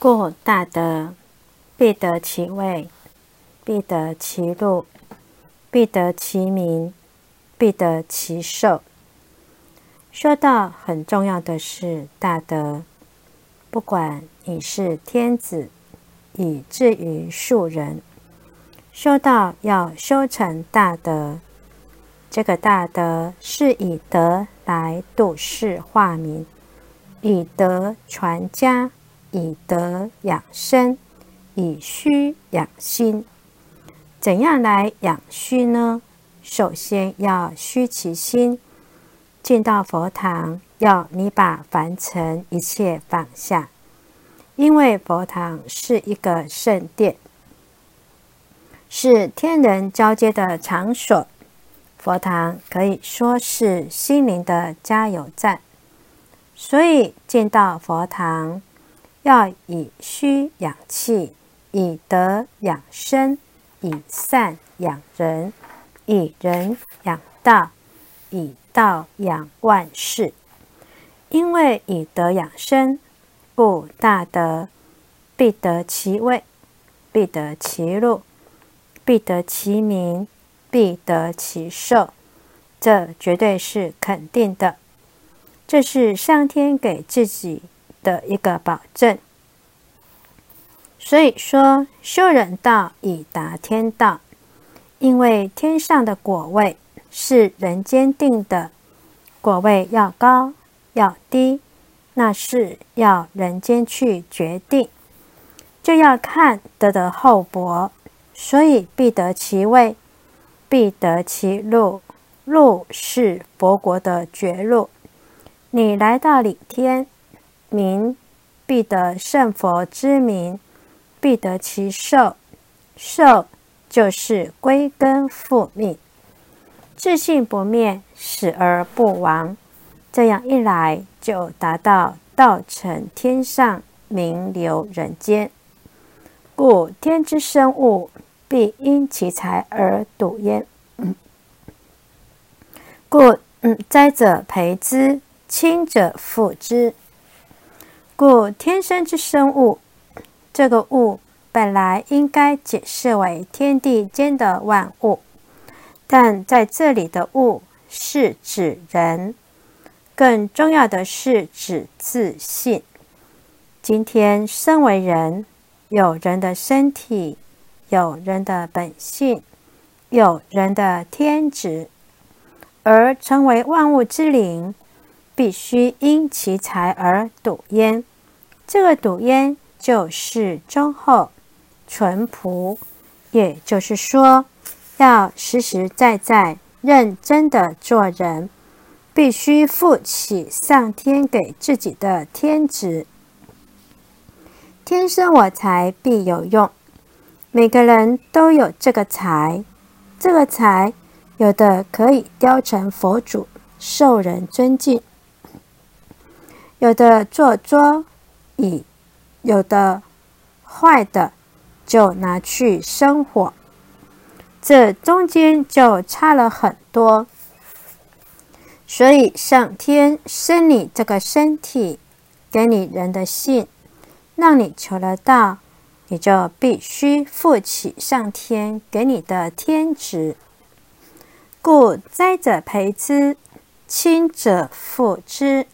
故大德必得其位，必得其禄，必得其名，必得其寿。说到很重要的是大德，不管你是天子，以至于庶人，修道要修成大德。这个大德是以德来度世化民，以德传家。以德养生，以虚养心。怎样来养虚呢？首先要虚其心。进到佛堂，要你把凡尘一切放下，因为佛堂是一个圣殿，是天人交接的场所。佛堂可以说是心灵的加油站，所以进到佛堂。要以虚养气，以德养生，以善养人，以人养道，以道养万事。因为以德养生，故大德必得其位，必得其禄，必得其名，必得其寿。这绝对是肯定的，这是上天给自己。的一个保证，所以说修人道以达天道，因为天上的果位是人间定的，果位要高要低，那是要人间去决定，就要看得得厚薄，所以必得其位，必得其路，路是佛国的绝路，你来到领天。名必得圣佛之名，必得其寿。寿就是归根复命，自信不灭，死而不亡。这样一来，就达到道成天上，名留人间。故天之生物，必因其才而笃焉。故嗯，灾者培之，亲者复之。故天生之生物，这个物本来应该解释为天地间的万物，但在这里的物是指人，更重要的是指自信。今天身为人，有人的身体，有人的本性，有人的天职，而成为万物之灵，必须因其才而笃焉。这个赌焉就是忠厚、淳朴，也就是说，要实实在在、认真的做人，必须负起上天给自己的天职。天生我材必有用，每个人都有这个才，这个才有的可以雕成佛祖，受人尊敬；有的做作。以有的坏的就拿去生火，这中间就差了很多。所以上天生你这个身体，给你人的性，让你求得道，你就必须负起上天给你的天职。故灾者培之，亲者复之。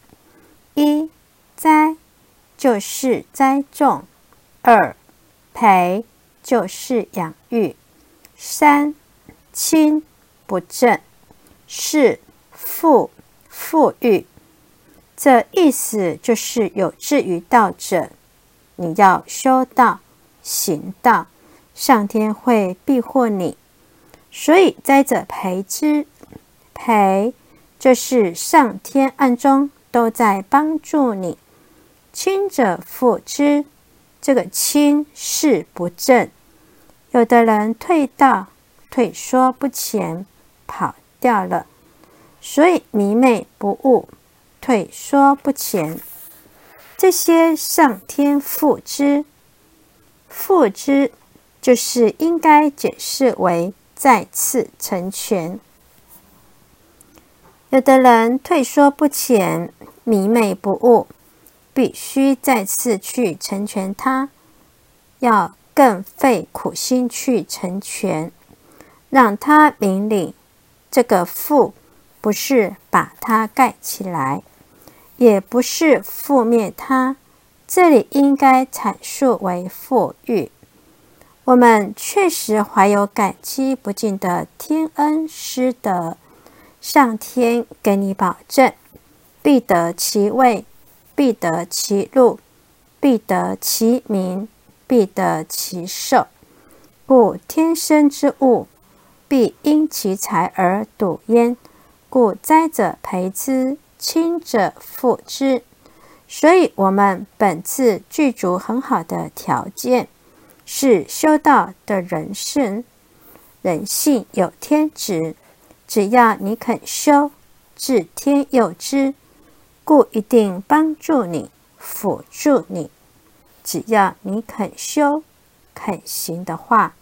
一。就是栽种，二培就是养育，三亲不正，四富富裕。这意思就是有志于道者，你要修道行道，上天会庇护你。所以栽者培之，培就是上天暗中都在帮助你。亲者复之，这个亲是不正。有的人退道，退缩不前，跑掉了，所以迷昧不悟，退缩不前。这些上天复之，复之就是应该解释为再次成全。有的人退缩不前，迷昧不悟。必须再次去成全它，要更费苦心去成全，让他明理。这个覆不是把它盖起来，也不是覆灭它，这里应该阐述为富裕。我们确实怀有感激不尽的天恩师德，上天给你保证，必得其位，必得其禄，必得其名，必得其寿。故天生之物，必因其财而笃焉。故灾者培之，亲者复之。所以，我们本次具足很好的条件。是修道的人性，人性有天职，只要你肯修，自天佑之，故一定帮助你、辅助你。只要你肯修、肯行的话，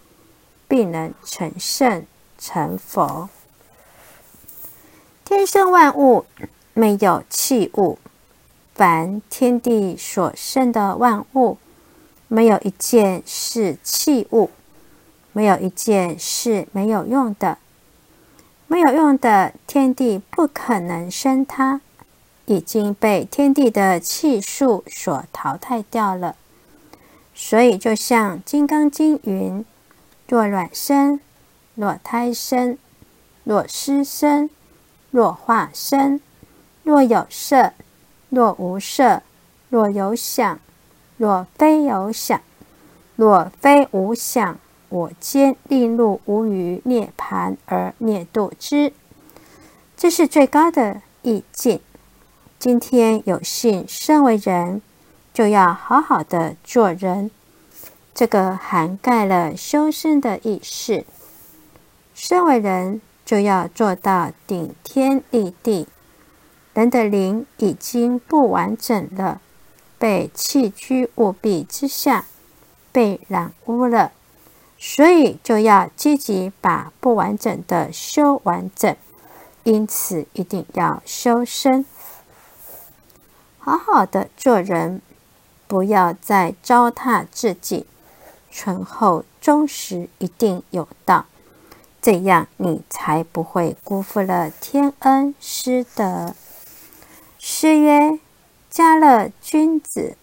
必能成圣成佛。天生万物没有器物，凡天地所生的万物。没有一件是器物，没有一件是没有用的。没有用的天地不可能生它，已经被天地的气数所淘汰掉了。所以，就像《金刚经》云：“若卵生，若胎生，若湿生，若化生，若有色，若无色，若有想。”若非有想，若非无想，我皆令入无余涅盘而灭度之。这是最高的意境。今天有幸身为人，就要好好的做人。这个涵盖了修身的意识。身为人，就要做到顶天立地。人的灵已经不完整了。被弃居务必之下，被染污了，所以就要积极把不完整的修完整。因此，一定要修身，好好的做人，不要再糟蹋自己，醇厚忠实，一定有道。这样，你才不会辜负了天恩师德。诗曰。家乐君子，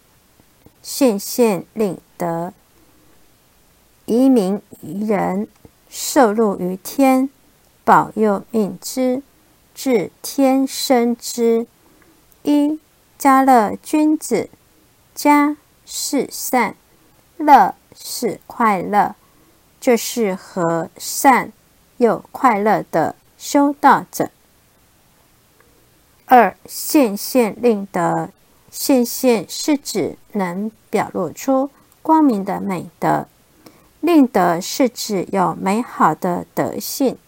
献献令德，移民于人，受禄于天，保佑命之，至天生之。一家乐君子，家是善，乐是快乐，就是和善又快乐的修道者。二现现令德。现现是指能表露出光明的美德，令德是指有美好的德性。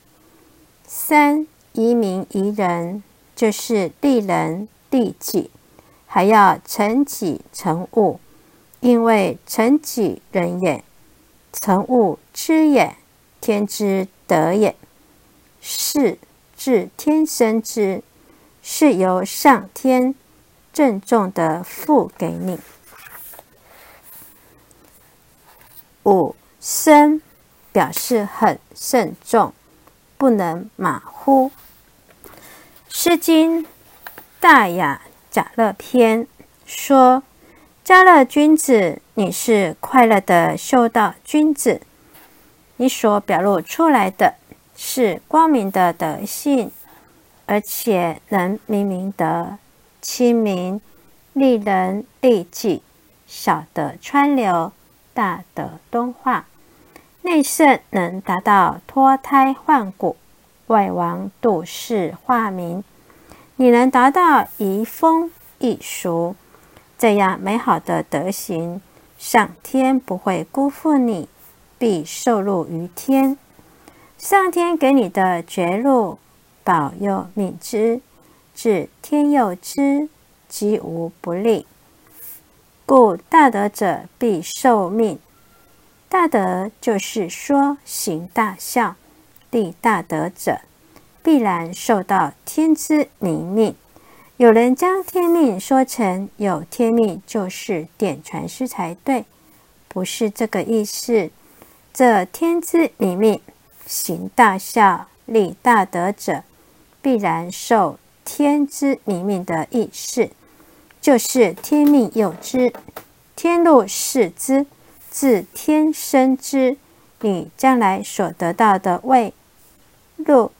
三移民宜人，就是利人利己，还要成己成物，因为成己人也，成物知也，天之德也，是自天生之，是由上天。郑重的付给你。五生表示很慎重，不能马虎。《诗经·大雅·贾乐篇》说：“家乐君子，你是快乐的修道君子，你所表露出来的是光明的德性，而且能明明德。”亲民，利人利己，小德川流，大德敦化。内圣能达到脱胎换骨，外王度世化民。你能达到移风易俗，这样美好的德行，上天不会辜负你，必受禄于天。上天给你的绝路，保佑命之。至天佑之，即无不利。故大德者必受命。大德就是说行大孝、立大德者，必然受到天之明命，有人将天命说成有天命就是点传师才对，不是这个意思。这天之理命，行大孝、立大德者，必然受天之理命的意思，就是天命有之，天路是之，自天生之。你将来所得到的位、禄、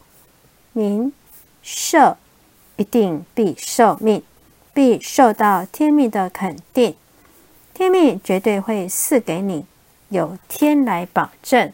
您、寿。一定必受命，必受到天命的肯定，天命绝对会赐给你，有天来保证。